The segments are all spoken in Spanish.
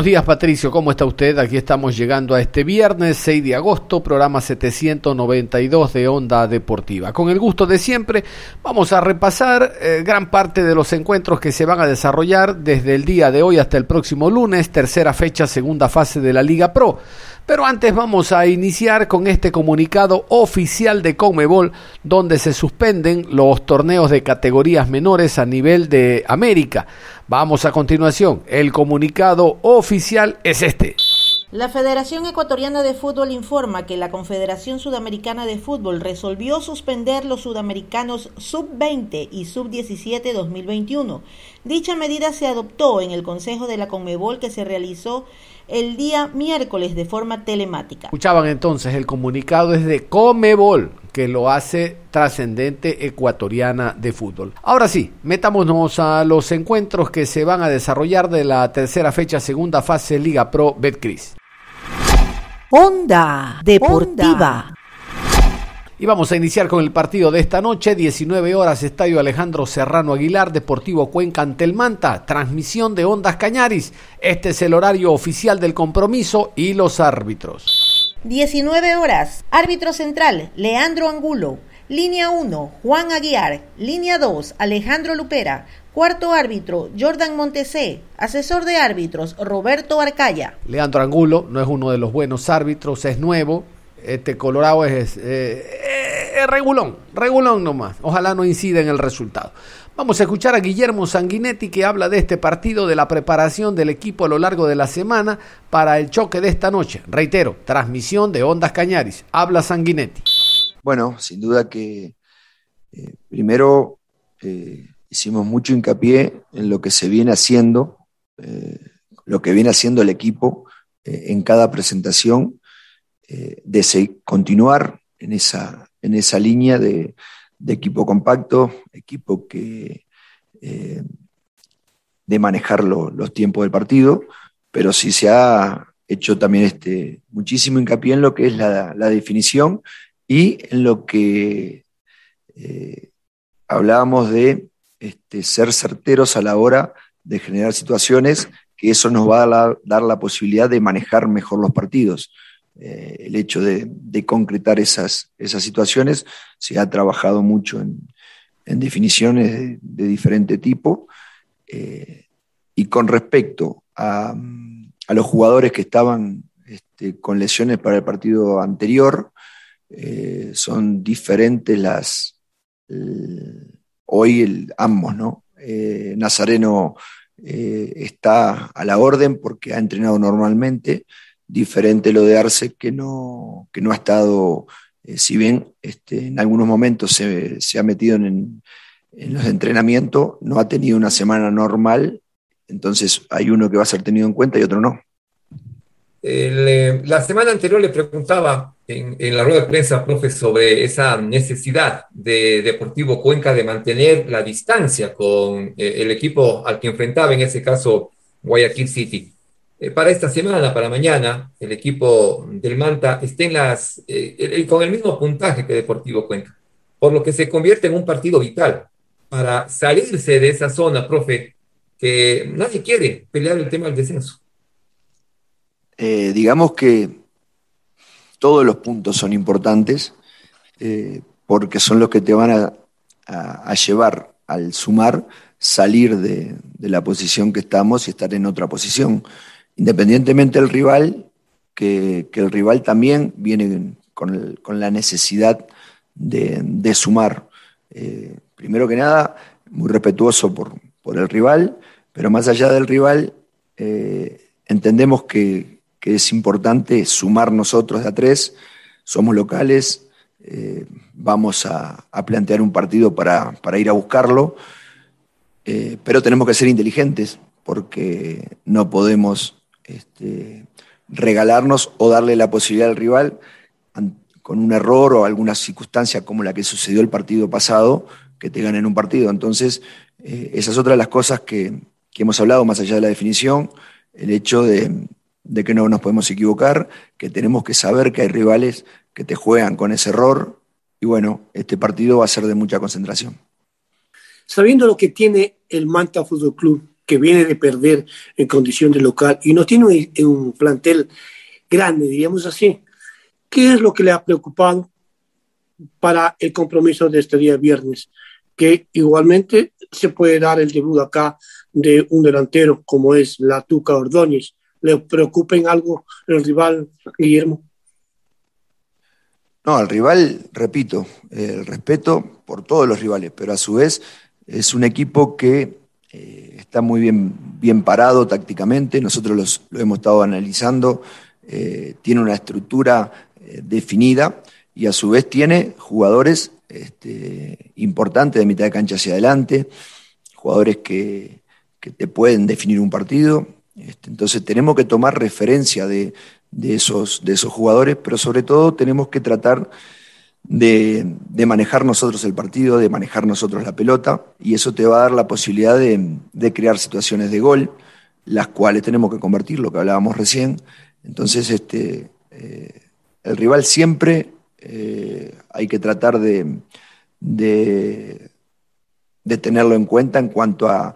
Buenos días Patricio, ¿cómo está usted? Aquí estamos llegando a este viernes 6 de agosto, programa 792 de Onda Deportiva. Con el gusto de siempre, vamos a repasar eh, gran parte de los encuentros que se van a desarrollar desde el día de hoy hasta el próximo lunes, tercera fecha, segunda fase de la Liga Pro. Pero antes vamos a iniciar con este comunicado oficial de Conmebol, donde se suspenden los torneos de categorías menores a nivel de América. Vamos a continuación. El comunicado oficial es este. La Federación Ecuatoriana de Fútbol informa que la Confederación Sudamericana de Fútbol resolvió suspender los sudamericanos sub-20 y sub-17 2021. Dicha medida se adoptó en el Consejo de la Conmebol que se realizó el día miércoles de forma telemática. Escuchaban entonces, el comunicado es de Comebol, que lo hace trascendente ecuatoriana de fútbol. Ahora sí, metámonos a los encuentros que se van a desarrollar de la tercera fecha segunda fase Liga Pro Betcris. Onda Deportiva. Y vamos a iniciar con el partido de esta noche, 19 horas, Estadio Alejandro Serrano Aguilar, Deportivo Cuenca ante el Manta, transmisión de Ondas Cañaris. Este es el horario oficial del compromiso y los árbitros. 19 horas, árbitro central, Leandro Angulo. Línea 1, Juan Aguiar. Línea 2, Alejandro Lupera. Cuarto árbitro, Jordan Montesé. Asesor de árbitros, Roberto Arcaya. Leandro Angulo no es uno de los buenos árbitros, es nuevo, este Colorado es, eh, regulón, regulón nomás. Ojalá no incida en el resultado. Vamos a escuchar a Guillermo Sanguinetti que habla de este partido, de la preparación del equipo a lo largo de la semana para el choque de esta noche. Reitero, transmisión de Ondas Cañaris. Habla Sanguinetti. Bueno, sin duda que eh, primero eh, hicimos mucho hincapié en lo que se viene haciendo, lo que viene haciendo el equipo en cada presentación eh, de continuar en esa, en esa línea de, equipo compacto, equipo que eh, de manejar los tiempos del partido, pero sí se ha hecho también este, muchísimo hincapié en lo que es la, definición y en lo que eh, hablábamos de este, ser certeros a la hora de generar situaciones, que eso nos va a dar la posibilidad de manejar mejor los partidos. Eh, el hecho de, concretar esas, esas, situaciones. Se ha trabajado mucho en, definiciones de, diferente tipo. Eh, y con respecto a, los jugadores que estaban este, con lesiones para el partido anterior, eh, son diferentes las... hoy el, ambos, ¿no? Nazareno está a la orden porque ha entrenado normalmente diferente lo de Arce que no, que no ha estado, eh, si bien este, en algunos momentos se, se ha metido en, en, los entrenamientos, no ha tenido una semana normal, entonces hay uno que va a ser tenido en cuenta y otro no. Eh, la semana anterior le preguntaba en, en, la rueda de prensa, profe, sobre esa necesidad de Deportivo Cuenca de mantener la distancia con eh, el equipo al que enfrentaba, en ese caso Guayaquil City. Eh, para esta semana, para mañana, el equipo del Manta esté en las, eh, con el mismo puntaje que Deportivo Cuenca, por lo que se convierte en un partido vital para salirse de esa zona, profe, que nadie quiere pelear el tema del descenso. Eh, digamos que todos los puntos son importantes porque son los que te van a, llevar al sumar salir de, de, la posición que estamos y estar en otra posición independientemente del rival, que, el rival también viene con, la necesidad de, sumar. Eh, primero que nada, muy respetuoso por, el rival, pero más allá del rival, eh, entendemos que, es importante sumar nosotros de a tres, somos locales, eh, vamos a, plantear un partido para, ir a buscarlo, pero tenemos que ser inteligentes porque no podemos este, regalarnos o darle la posibilidad al rival con un error o alguna circunstancia como la que sucedió el partido pasado, que te ganen un partido. Entonces, eh, esa es otra de las cosas que, hemos hablado, más allá de la definición, el hecho de, que no nos podemos equivocar, que tenemos que saber que hay rivales que te juegan con ese error, y bueno, este partido va a ser de mucha concentración. Sabiendo lo que tiene el Manta Fútbol Club, que viene de perder en condición de local y no tiene un, un plantel grande, diríamos así, ¿Qué es lo que le ha preocupado para el compromiso de este día viernes? Que igualmente se puede dar el debut acá de un delantero como es la Tuca Ordóñez. ¿Le preocupa en algo el rival, Guillermo? No, al rival, repito, el respeto por todos los rivales, pero a su vez es un equipo que eh, está muy bien, bien parado tácticamente, nosotros lo hemos estado analizando, eh, tiene una estructura eh, definida y a su vez tiene jugadores este, importantes de mitad de cancha hacia adelante, jugadores que, te pueden definir un partido. Este, entonces tenemos que tomar referencia de, esos, de esos jugadores, pero sobre todo tenemos que tratar de, manejar nosotros el partido, de manejar nosotros la pelota, y eso te va a dar la posibilidad de, crear situaciones de gol, las cuales tenemos que convertir, lo que hablábamos recién. Entonces, este, eh, el rival siempre eh, hay que tratar de, de, tenerlo en cuenta en cuanto a,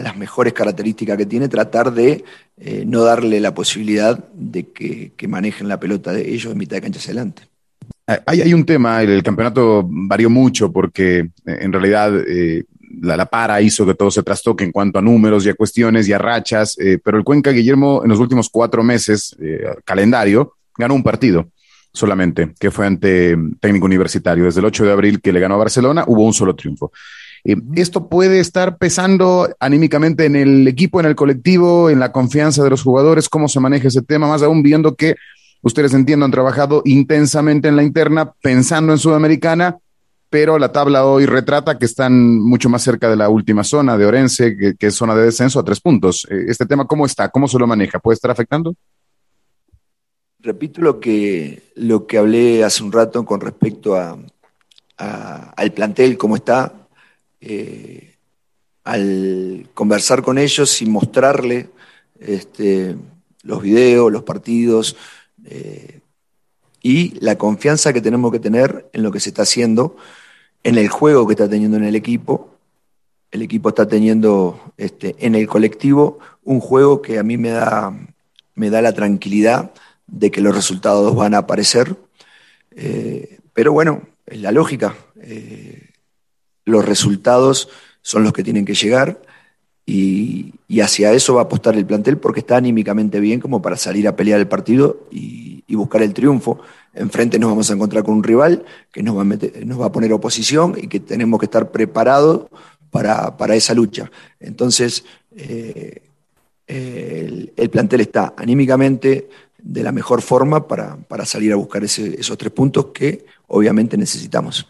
las mejores características que tiene, tratar de eh, no darle la posibilidad de que, manejen la pelota de ellos en mitad de cancha hacia adelante. Hay, un tema, el, campeonato varió mucho porque eh, en realidad la, para hizo que todo se trastoque en cuanto a números y a cuestiones y a rachas, pero el Cuenca Guillermo en los últimos cuatro meses, calendario, ganó un partido solamente, que fue ante técnico universitario. Desde el 8 de abril que le ganó a Barcelona, hubo un solo triunfo. ¿Esto puede estar pesando anímicamente en el equipo, en el colectivo, en la confianza de los jugadores? ¿Cómo se maneja ese tema? Más aún viendo que ustedes entiendo han trabajado intensamente en la interna, pensando en Sudamericana, pero la tabla hoy retrata que están mucho más cerca de la última zona de Orense, que, es zona de descenso a tres puntos. Eh, ¿Este tema cómo está? ¿Cómo se lo maneja? ¿Puede estar afectando? Repito lo que, lo que hablé hace un rato con respecto a, al plantel, cómo está. Eh, al conversar con ellos y mostrarle este, los videos, los partidos eh, y la confianza que tenemos que tener en lo que se está haciendo, en el juego que está teniendo en el equipo. El equipo está teniendo este, en el colectivo un juego que a mí me da, me da la tranquilidad de que los resultados van a aparecer. Eh, pero bueno, es la lógica. Eh, los resultados son los que tienen que llegar y, hacia eso va a apostar el plantel porque está anímicamente bien como para salir a pelear el partido y, buscar el triunfo. Enfrente nos vamos a encontrar con un rival que nos va a, nos va a poner oposición y que tenemos que estar preparados para, esa lucha. Entonces, eh, el plantel está anímicamente de la mejor forma para, salir a buscar esos tres puntos que obviamente necesitamos.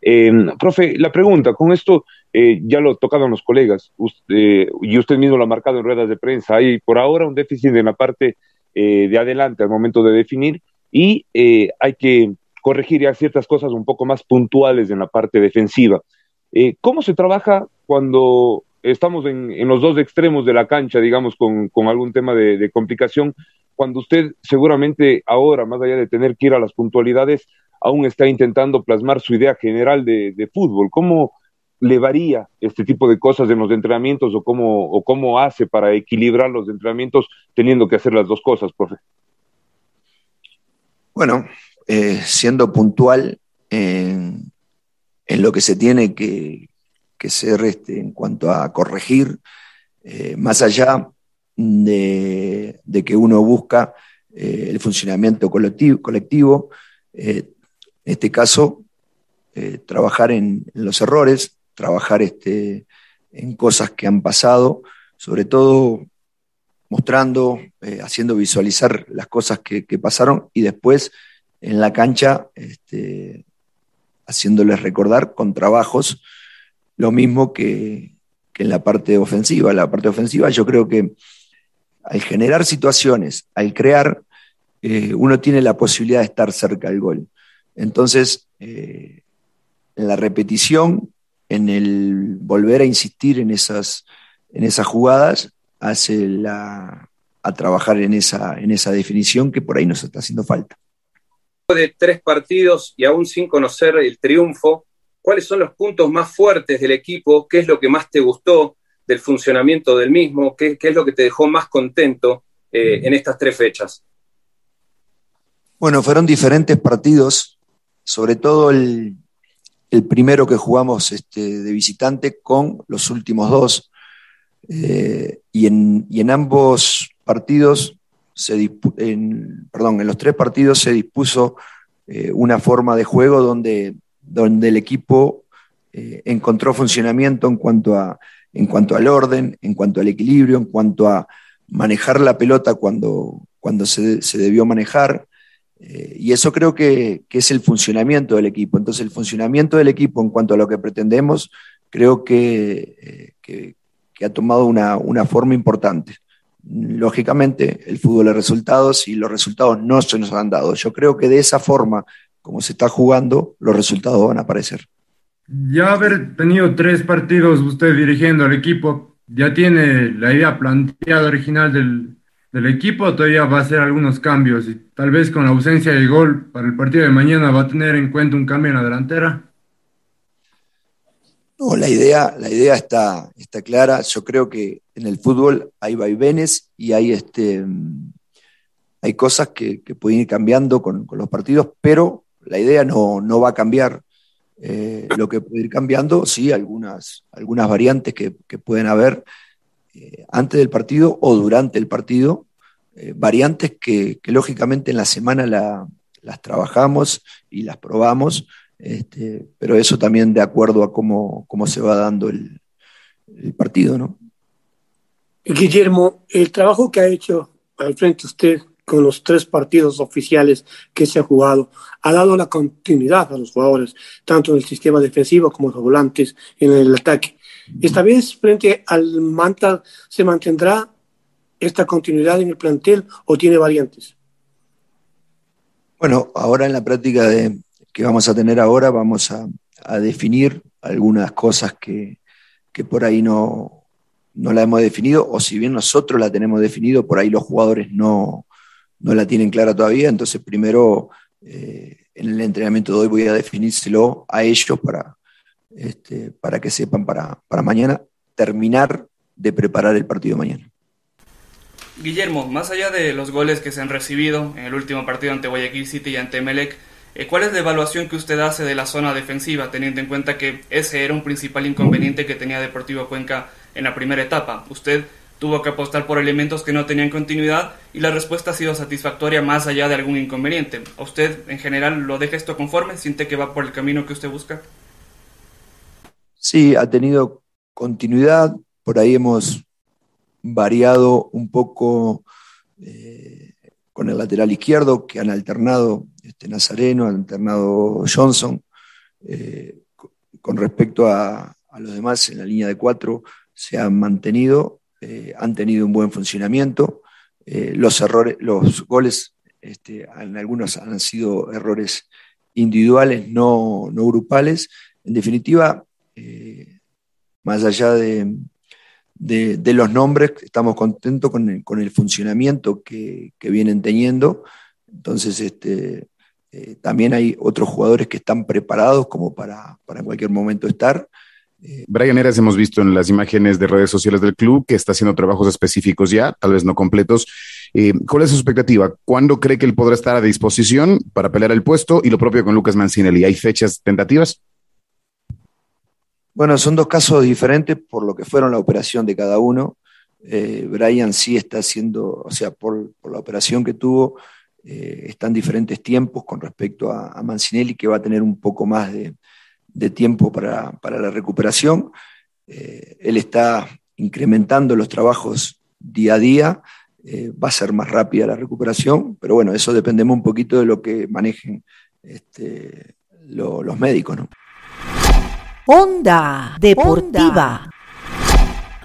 Eh, profe, la pregunta, con esto eh, ya lo tocaron los colegas usted, y usted mismo lo ha marcado en ruedas de prensa, hay por ahora un déficit en la parte eh, de adelante al momento de definir y hay que corregir ya ciertas cosas un poco más puntuales en la parte defensiva. ¿Cómo se trabaja cuando estamos en, los dos extremos de la cancha, digamos, con, algún tema de, complicación, cuando usted seguramente ahora, más allá de tener que ir a las puntualidades, aún está intentando plasmar su idea general de, fútbol. ¿Cómo le varía este tipo de cosas en los entrenamientos o cómo, hace para equilibrar los entrenamientos teniendo que hacer las dos cosas, profe? Bueno, eh, siendo puntual en, lo que se tiene que, que ser este, en cuanto a corregir, eh, más allá de, que uno busca eh, el funcionamiento colectivo en este caso, trabajar en, los errores, trabajar este, en cosas que han pasado, sobre todo mostrando, haciendo visualizar las cosas que, pasaron y después en la cancha este, haciéndoles recordar con trabajos lo mismo que, en la parte ofensiva. La parte ofensiva yo creo que al generar situaciones, al crear, eh, uno tiene la posibilidad de estar cerca del gol. Entonces, eh, en la repetición, en el volver a insistir en esas, en esas jugadas, hace la, a trabajar en esa, en esa definición que por ahí nos está haciendo falta de tres partidos y aún sin conocer el triunfo, ¿cuáles son los puntos más fuertes del equipo? ¿Qué es lo que más te gustó del funcionamiento del mismo? ¿Qué, es lo que te dejó más contento eh, en estas tres fechas? Bueno, fueron diferentes partidos, sobre todo el, primero que jugamos este, de visitante con los últimos dos. Eh, y, en, y en ambos partidos se en, perdón, en los tres partidos se dispuso eh, una forma de juego donde, donde el equipo eh, encontró funcionamiento en cuanto, a, en cuanto al orden, en cuanto al equilibrio, en cuanto a manejar la pelota cuando, cuando se, debió manejar. Eh, y eso creo que, es el funcionamiento del equipo. Entonces, el funcionamiento del equipo en cuanto a lo que pretendemos, creo que, que, ha tomado una, una forma importante lógicamente el fútbol es resultados y los resultados no se nos han dado. Yo creo que de esa forma, como se está jugando, los resultados van a aparecer. Ya haber tenido tres partidos usted dirigiendo al equipo, ¿ya tiene la idea planteada original del, del equipo todavía va a hacer algunos cambios? Y tal vez con la ausencia de gol para el partido de mañana va a tener en cuenta un cambio en la delantera. No, la idea, la idea está, está clara. Yo creo que en el fútbol hay vaivenes y hay, este, hay cosas que, pueden ir cambiando con, los partidos, pero la idea no, va a cambiar. Eh, lo que puede ir cambiando, sí, algunas, algunas variantes que, pueden haber eh, antes del partido o durante el partido, eh, variantes que, lógicamente en la semana las trabajamos y las probamos este, pero eso también de acuerdo a cómo, cómo se va dando el, partido, ¿no? Guillermo, el trabajo que ha hecho al frente usted con los tres partidos oficiales que se ha jugado, ha dado la continuidad a los jugadores, tanto en el sistema defensivo como los volantes en el ataque. Esta vez, frente al Manta, ¿se mantendrá esta continuidad en el plantel o tiene variantes? Bueno, ahora en la práctica de, que vamos a tener ahora, vamos a, definir algunas cosas que, por ahí no, no la hemos definido, o si bien nosotros la tenemos definido, por ahí los jugadores no, la tienen clara todavía. Entonces, primero eh, en el entrenamiento de hoy voy a definírselo a ellos para, este, para que sepan para, para mañana terminar de preparar el partido mañana. Guillermo, más allá de los goles que se han recibido en el último partido ante Guayaquil City y ante Melec, eh, ¿Cuál es la evaluación que usted hace de la zona defensiva, teniendo en cuenta que ese era un principal inconveniente que tenía Deportivo Cuenca en la primera etapa? Usted tuvo que apostar por elementos que no tenían continuidad y la respuesta ha sido satisfactoria más allá de algún inconveniente. ¿A usted en general lo deja esto conforme? ¿Siente que va por el camino que usted busca? Sí, ha tenido continuidad. Por ahí hemos variado un poco eh, con el lateral izquierdo, que han alternado este, Nazareno, han alternado Johnson. Eh, con respecto a, los demás, en la línea de cuatro se han mantenido, eh, han tenido un buen funcionamiento. Los errores, los goles, este, en algunos han sido errores individuales, no, no grupales. En definitiva, más allá de, de, los nombres, estamos contentos con el, funcionamiento que, vienen teniendo. Entonces, este, eh, también hay otros jugadores que están preparados como para, en cualquier momento estar. Eh, Brian Eras hemos visto en las imágenes de redes sociales del club que está haciendo trabajos específicos ya, tal vez no completos. Eh, ¿Cuál es su expectativa? ¿Cuándo cree que él podrá estar a disposición para pelear el puesto? Y lo propio con Lucas Mancinelli. ¿Hay fechas tentativas? Bueno, son dos casos diferentes por lo que fueron la operación de cada uno. Eh, Brian sí está haciendo, o sea, por, la operación que tuvo, eh, está en diferentes tiempos con respecto a, Mancinelli, que va a tener un poco más de, tiempo para, la recuperación. Eh, él está incrementando los trabajos día a día, va a ser más rápida la recuperación, pero bueno, eso dependemos un poquito de lo que manejen este, los médicos. ¿no? Onda Deportiva.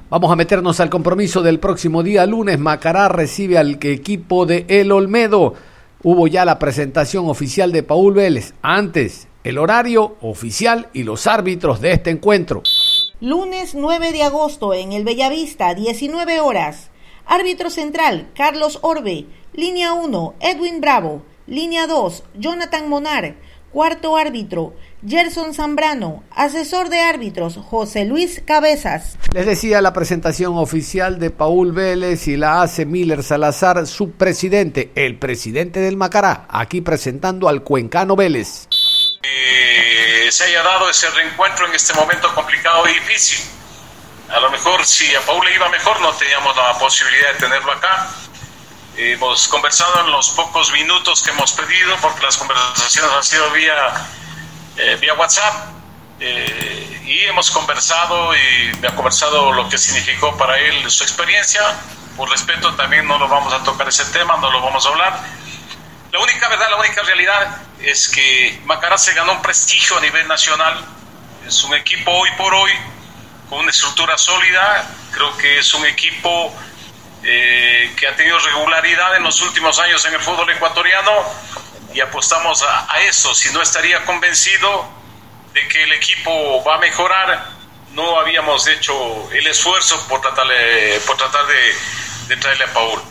Vamos a meternos al compromiso del próximo día lunes. Macará recibe al equipo de El Olmedo. Hubo ya la presentación oficial de Paul Vélez. Antes, el horario oficial y los árbitros de este encuentro. Lunes 9 de agosto en el Bellavista, 19 horas. Árbitro central, Carlos Orbe. Línea 1, Edwin Bravo. Línea 2, Jonathan Monar. Cuarto árbitro, Gerson Zambrano, asesor de árbitros José Luis Cabezas. Les decía la presentación oficial de Paul Vélez y la hace Miller Salazar, su presidente, el presidente del Macará, aquí presentando al cuencano Vélez. Eh, se haya dado ese reencuentro en este momento complicado y difícil. A lo mejor si a Paul le iba mejor no teníamos la posibilidad de tenerlo acá. Hemos conversado en los pocos minutos que hemos pedido, porque las conversaciones han sido vía eh, vía WhatsApp eh, y hemos conversado y me ha conversado lo que significó para él su experiencia. Por respeto también no lo vamos a tocar ese tema, no lo vamos a hablar. La única verdad, la única realidad es que Macará se ganó un prestigio a nivel nacional. Es un equipo hoy por hoy con una estructura sólida. Creo que es un equipo eh, que ha tenido regularidad en los últimos años en el fútbol ecuatoriano apostamos a, eso. Si no estaría convencido de que el equipo va a mejorar, no habíamos hecho el esfuerzo por tratar, por tratar de, de traerle a Paul.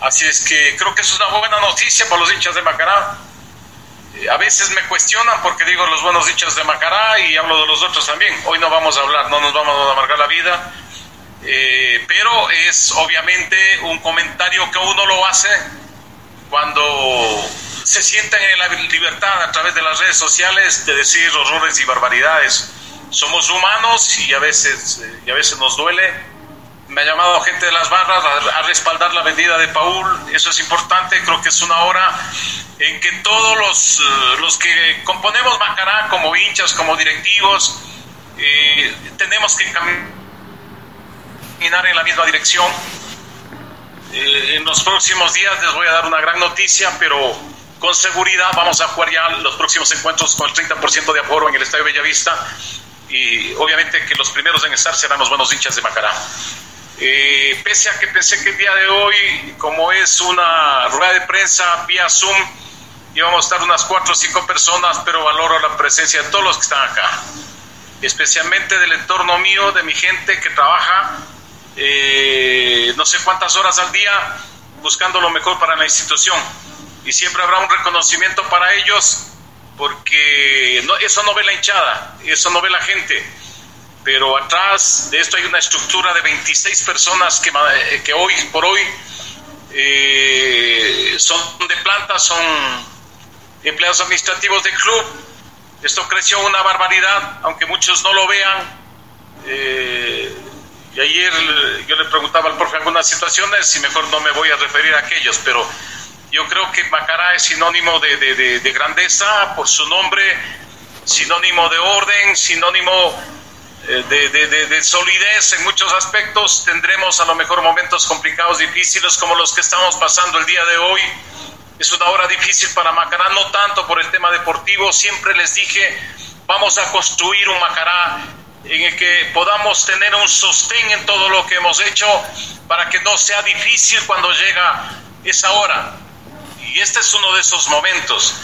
Así es que creo que eso es una buena noticia para los hinchas de Macará. Eh, a veces me cuestionan porque digo los buenos hinchas de Macará y hablo de los otros también. Hoy no vamos a hablar, no nos vamos a amargar la vida. Eh, pero es obviamente un comentario que uno lo hace se sienten en la libertad a través de las redes sociales de decir horrores y barbaridades. Somos humanos y a veces, eh, y a veces nos duele. Me ha llamado gente de las barras a, respaldar la vendida de Paul. Eso es importante. Creo que es una hora en que todos los, eh, los que componemos Macará, como hinchas, como directivos, eh, tenemos que caminar en la misma dirección. en los próximos días les voy a dar una gran noticia, pero con seguridad vamos a jugar ya los próximos encuentros con el 30% de aforo en el Estadio Bellavista. Y obviamente que los primeros en estar serán los buenos hinchas de Macará. Eh, pese a que pensé que el día de hoy, como es una rueda de prensa vía Zoom, íbamos a estar unas cuatro o cinco personas, pero valoro la presencia de todos los que están acá, especialmente del entorno mío, de mi gente que trabaja eh, no sé cuántas horas al día buscando lo mejor para la institución y siempre habrá un reconocimiento para ellos porque no, eso no ve la hinchada, eso no ve la gente. Pero atrás de esto hay una estructura de 26 personas que, eh, que hoy por hoy eh, son de planta, son empleados administrativos del club. Esto creció una barbaridad, aunque muchos no lo vean. Eh, y ayer yo le preguntaba al profe algunas situaciones y mejor no me voy a referir a aquellos, pero yo creo que Macará es sinónimo de, grandeza por su nombre, sinónimo de orden, sinónimo eh, de, solidez en muchos aspectos. Tendremos a lo mejor momentos complicados, difíciles como los que estamos pasando el día de hoy. Es una hora difícil para Macará, no tanto por el tema deportivo. Siempre les dije, vamos a construir un Macará en el que podamos tener un sostén en todo lo que hemos hecho para que no sea difícil cuando llega esa hora y este es uno de esos momentos.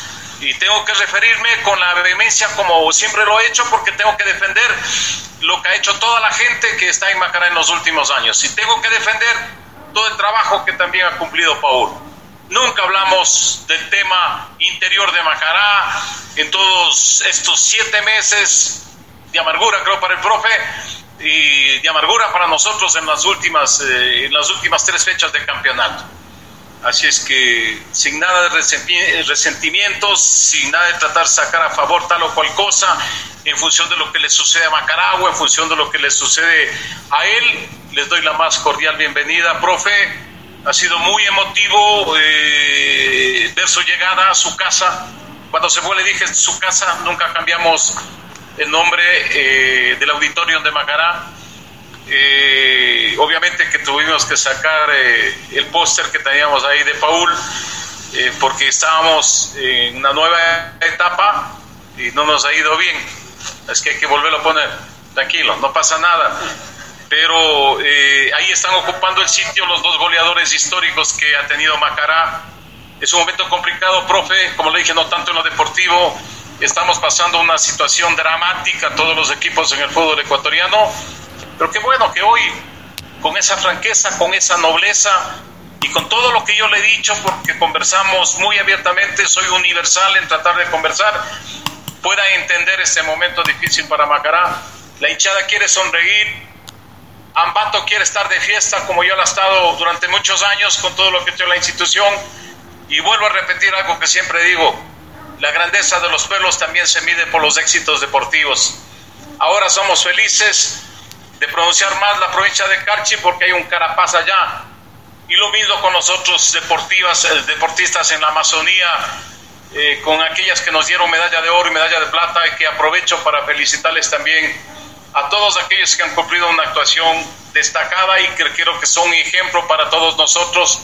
Y tengo que referirme con la vehemencia como siempre lo he hecho porque tengo que defender lo que ha hecho toda la gente que está en Macará en los últimos años. Y tengo que defender todo el trabajo que también ha cumplido Paul. Nunca hablamos del tema interior de Macará en todos estos siete meses de amargura, creo, para el profe, y de amargura para nosotros en las últimas, eh, en las últimas tres fechas del campeonato. Así es que sin nada de resentimientos, sin nada de tratar de sacar a favor tal o cual cosa, en función de lo que le sucede a Macaragua, en función de lo que le sucede a él les doy la más cordial bienvenida. Profe, ha sido muy emotivo eh, ver su llegada a su casa. Cuando se fue le dije su casa, nunca cambiamos el nombre eh, del auditorio de Macará. Eh, obviamente que tuvimos que sacar el póster que teníamos ahí de Paul, porque estábamos en una nueva etapa y no nos ha ido bien. Es que hay que volverlo a poner. Tranquilo, no pasa nada pero eh, ahí están ocupando el sitio los dos goleadores históricos que ha tenido Macará. Es un momento complicado, profe, como le dije, no tanto en lo deportivo, estamos pasando una situación dramática todos los equipos en el fútbol ecuatoriano, pero qué bueno que hoy, con esa franqueza, con esa nobleza y con todo lo que yo le he dicho, porque conversamos muy abiertamente, soy universal en tratar de conversar, pueda entender este momento difícil para Macará. La hinchada quiere sonreír, Ambato quiere estar de fiesta como yo lo he estado durante muchos años con todo lo que tiene la institución. Y vuelvo a repetir algo que siempre digo, la grandeza de los pueblos también se mide por los éxitos deportivos. Ahora somos felices de pronunciar más la provincia de Carchi porque hay un Carapaz allá. Y lo mismo con nosotros deportivas, eh, deportistas en la Amazonía, eh, con aquellas que nos dieron medalla de oro y medalla de plata, y que aprovecho para felicitarles también a todos aquellos que han cumplido una actuación destacada y que creo que son ejemplo para todos nosotros.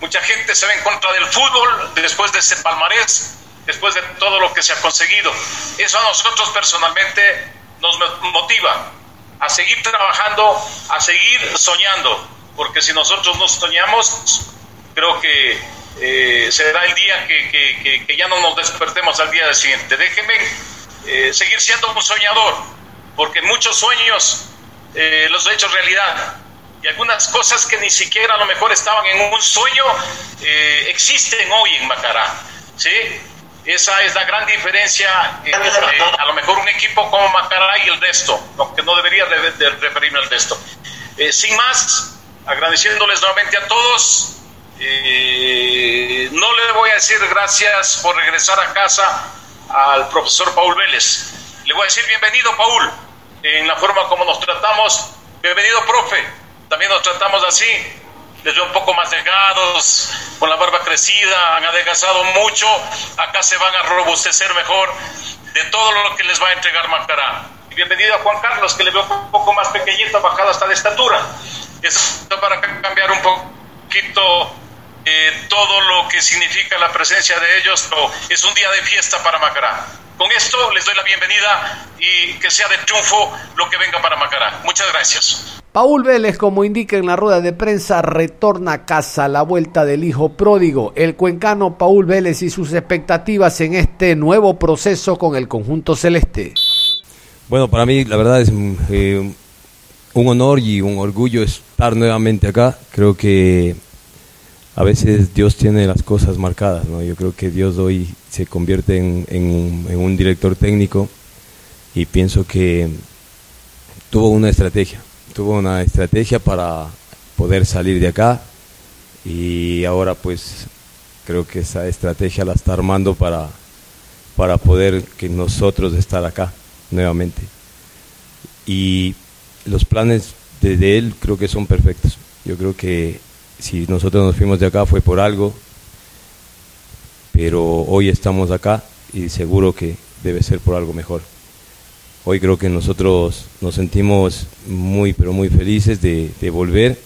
Mucha gente se ve en contra del fútbol después de ese palmarés, después de todo lo que se ha conseguido. Eso a nosotros personalmente nos motiva a seguir trabajando, a seguir soñando, porque si nosotros no soñamos, creo que eh, será el día que, ya no nos despertemos al día siguiente. Déjenme eh, seguir siendo un soñador porque muchos sueños eh, los he hecho realidad y algunas cosas que ni siquiera a lo mejor estaban en un sueño existen hoy en Macará, ¿sí? Esa es la gran diferencia entre a lo mejor un equipo como Macará y el resto, aunque no debería de, referirme al resto. Eh, sin más, agradeciéndoles nuevamente a todos, no le voy a decir gracias por regresar a casa al profesor Paul Vélez. Le voy a decir bienvenido, Paul en la forma como nos tratamos. Bienvenido, profe. También nos tratamos así. Les veo un poco más delgados, con la barba crecida, han adelgazado mucho. Acá se van a robustecer mejor de todo lo que les va a entregar Macará. Y bienvenido a Juan Carlos, que le veo un poco más pequeñito, bajado hasta de estatura. Esto para cambiar un poquito eh, todo lo que significa la presencia de ellos. Es un día de fiesta para Macará. Con esto les doy la bienvenida y que sea de triunfo lo que venga para Macará. Muchas gracias. Paul Vélez, como indica en la rueda de prensa, retorna a casa a la vuelta del hijo pródigo. El cuencano Paul Vélez y sus expectativas en este nuevo proceso con el conjunto celeste. Bueno, para mí la verdad es eh, un honor y un orgullo estar nuevamente acá. Creo que a veces Dios tiene las cosas marcadas, ¿no? Yo creo que Dios hoy se convierte en, un director técnico y pienso que tuvo una estrategia, tuvo una estrategia para poder salir de acá y ahora pues creo que esa estrategia la está armando para, para poder que nosotros estar acá nuevamente. Y los planes de él creo que son perfectos. Yo creo que si nosotros nos fuimos de acá fue por algo, pero hoy estamos acá y seguro que debe ser por algo mejor. Hoy creo que nosotros nos sentimos muy, pero muy felices de, volver,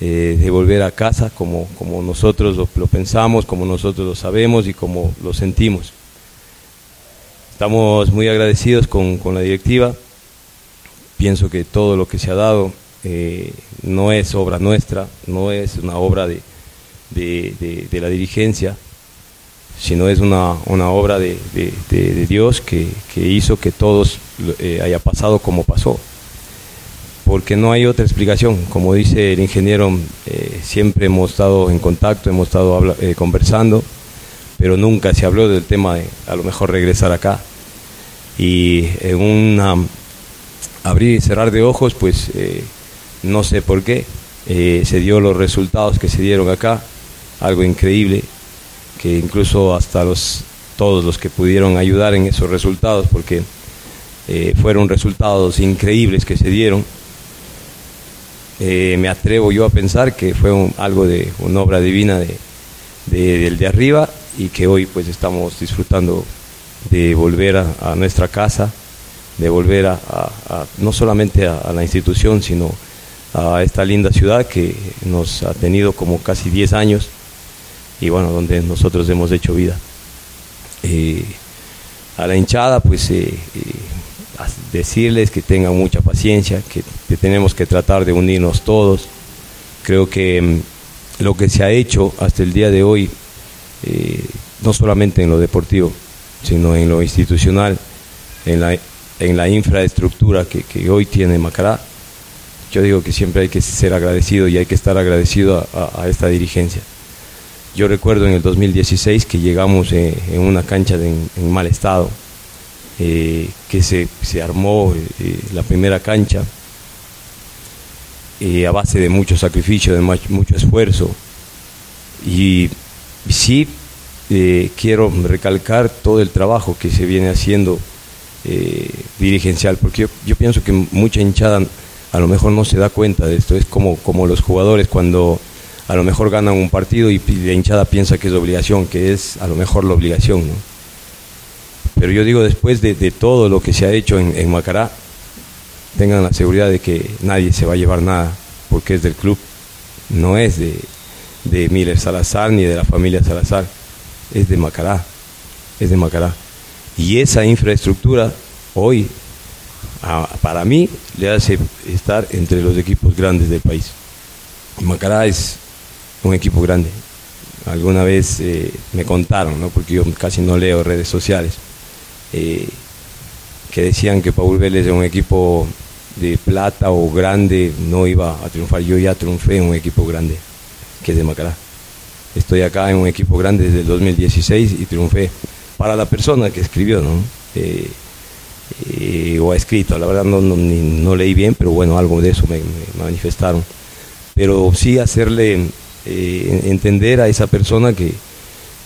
eh, de volver a casa como, como nosotros lo, pensamos, como nosotros lo sabemos y como lo sentimos. Estamos muy agradecidos con, con la directiva. Pienso que todo lo que se ha dado eh, no es obra nuestra, no es una obra de, de, la dirigencia, sino es una, una obra de, Dios que, hizo que todos eh, haya pasado como pasó. Porque no hay otra explicación. Como dice el ingeniero, eh, siempre hemos estado en contacto, hemos estado conversando, pero nunca se habló del tema de a lo mejor regresar acá. Y en un abrir y cerrar de ojos, pues no sé por qué, eh, se dio los resultados que se dieron acá, algo increíble, que incluso hasta los, todos los que pudieron ayudar en esos resultados, porque eh, fueron resultados increíbles que se dieron, eh, me atrevo yo a pensar que fue algo de una obra divina de, del de arriba y que hoy pues estamos disfrutando de volver a, nuestra casa, de volver a, no solamente a, la institución, sino a esta linda ciudad que nos ha tenido como casi 10 años y bueno, donde nosotros hemos hecho vida. Eh, a la hinchada, pues eh, decirles que tengan mucha paciencia, que, tenemos que tratar de unirnos todos. Creo que mm, lo que se ha hecho hasta el día de hoy, eh, no solamente en lo deportivo, sino en lo institucional, en la infraestructura que, hoy tiene Macará, yo digo que siempre hay que ser agradecido y hay que estar agradecido a, esta dirigencia. Yo recuerdo en el 2016 que llegamos eh, en una cancha en mal estado, eh, que se, se armó eh, la primera cancha a base de mucho sacrificio, de mucho esfuerzo. Y sí quiero recalcar todo el trabajo que se viene haciendo dirigencial, porque yo, yo, pienso que mucha hinchada a lo mejor no se da cuenta de esto, es como, como los jugadores cuando a lo mejor ganan un partido y la hinchada piensa que es obligación, que es a lo mejor la obligación. ¿no? Pero yo digo, después de, todo lo que se ha hecho en, Macará, tengan la seguridad de que nadie se va a llevar nada, porque es del club, no es de, de Miller Salazar ni de la familia Salazar, es de Macará, es de Macará. Y esa infraestructura hoy, para mí, le hace estar entre los equipos grandes del país. Macará es un equipo grande. Alguna vez eh, me contaron, ¿no? porque yo casi no leo redes sociales eh, que decían que Paul Vélez era un equipo de plata o grande no iba a triunfar. Yo ya triunfé en un equipo grande, que es de Macará. Estoy acá en un equipo grande desde el 2016 y triunfé para la persona que escribió, ¿no? Eh, o ha escrito, la verdad no, no, leí bien, pero bueno, algo de eso me, manifestaron. Pero sí hacerle entender a esa persona que,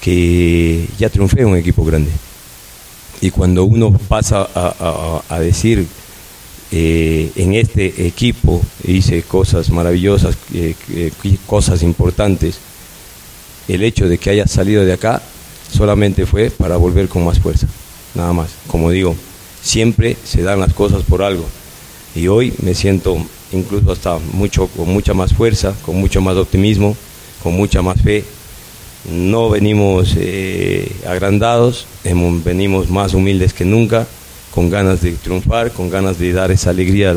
que ya triunfé en un equipo grande. Y cuando uno pasa a, decir, eh, en este equipo hice cosas maravillosas, eh, eh, cosas importantes, el hecho de que haya salido de acá solamente fue para volver con más fuerza, nada más. Como digo, siempre se dan las cosas por algo. Y hoy me siento incluso hasta mucho, con mucha más fuerza, con mucho más optimismo, con mucha más fe no venimos eh, agrandados, venimos más humildes que nunca, con ganas de triunfar, con ganas de dar esa alegría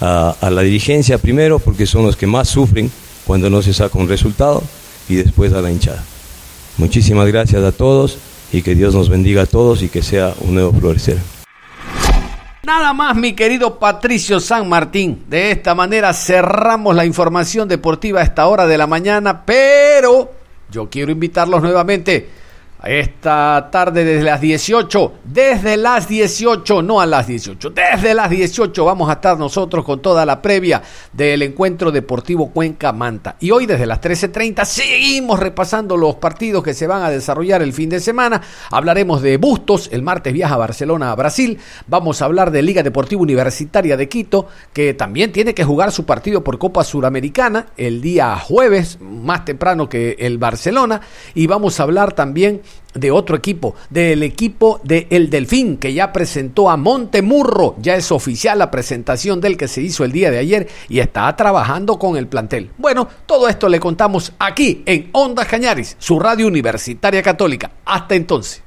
a la, dirigencia, primero porque son los que más sufren cuando no se saca un resultado y después a la hinchada. Muchísimas gracias a todos y que Dios nos bendiga a todos y que sea un nuevo florecer. Nada más, mi querido Patricio San Martín. De esta manera cerramos la información deportiva a esta hora de la mañana, pero yo quiero invitarlos nuevamente esta tarde desde las 18, desde las 18, no a las 18, desde las 18 vamos a estar nosotros con toda la previa del encuentro deportivo Cuenca Manta. Y hoy desde las 13.30 seguimos repasando los partidos que se van a desarrollar el fin de semana. Hablaremos de Bustos, el martes viaja a Barcelona, a Brasil. Vamos a hablar de Liga Deportiva Universitaria de Quito, que también tiene que jugar su partido por Copa Suramericana el día jueves, más temprano que el Barcelona. Y vamos a hablar también de otro equipo, del equipo de El Delfín, que ya presentó a Montemurro, ya es oficial la presentación del que se hizo el día de ayer y está trabajando con el plantel. Bueno, todo esto le contamos aquí en Ondas Cañaris, su radio universitaria católica. Hasta entonces.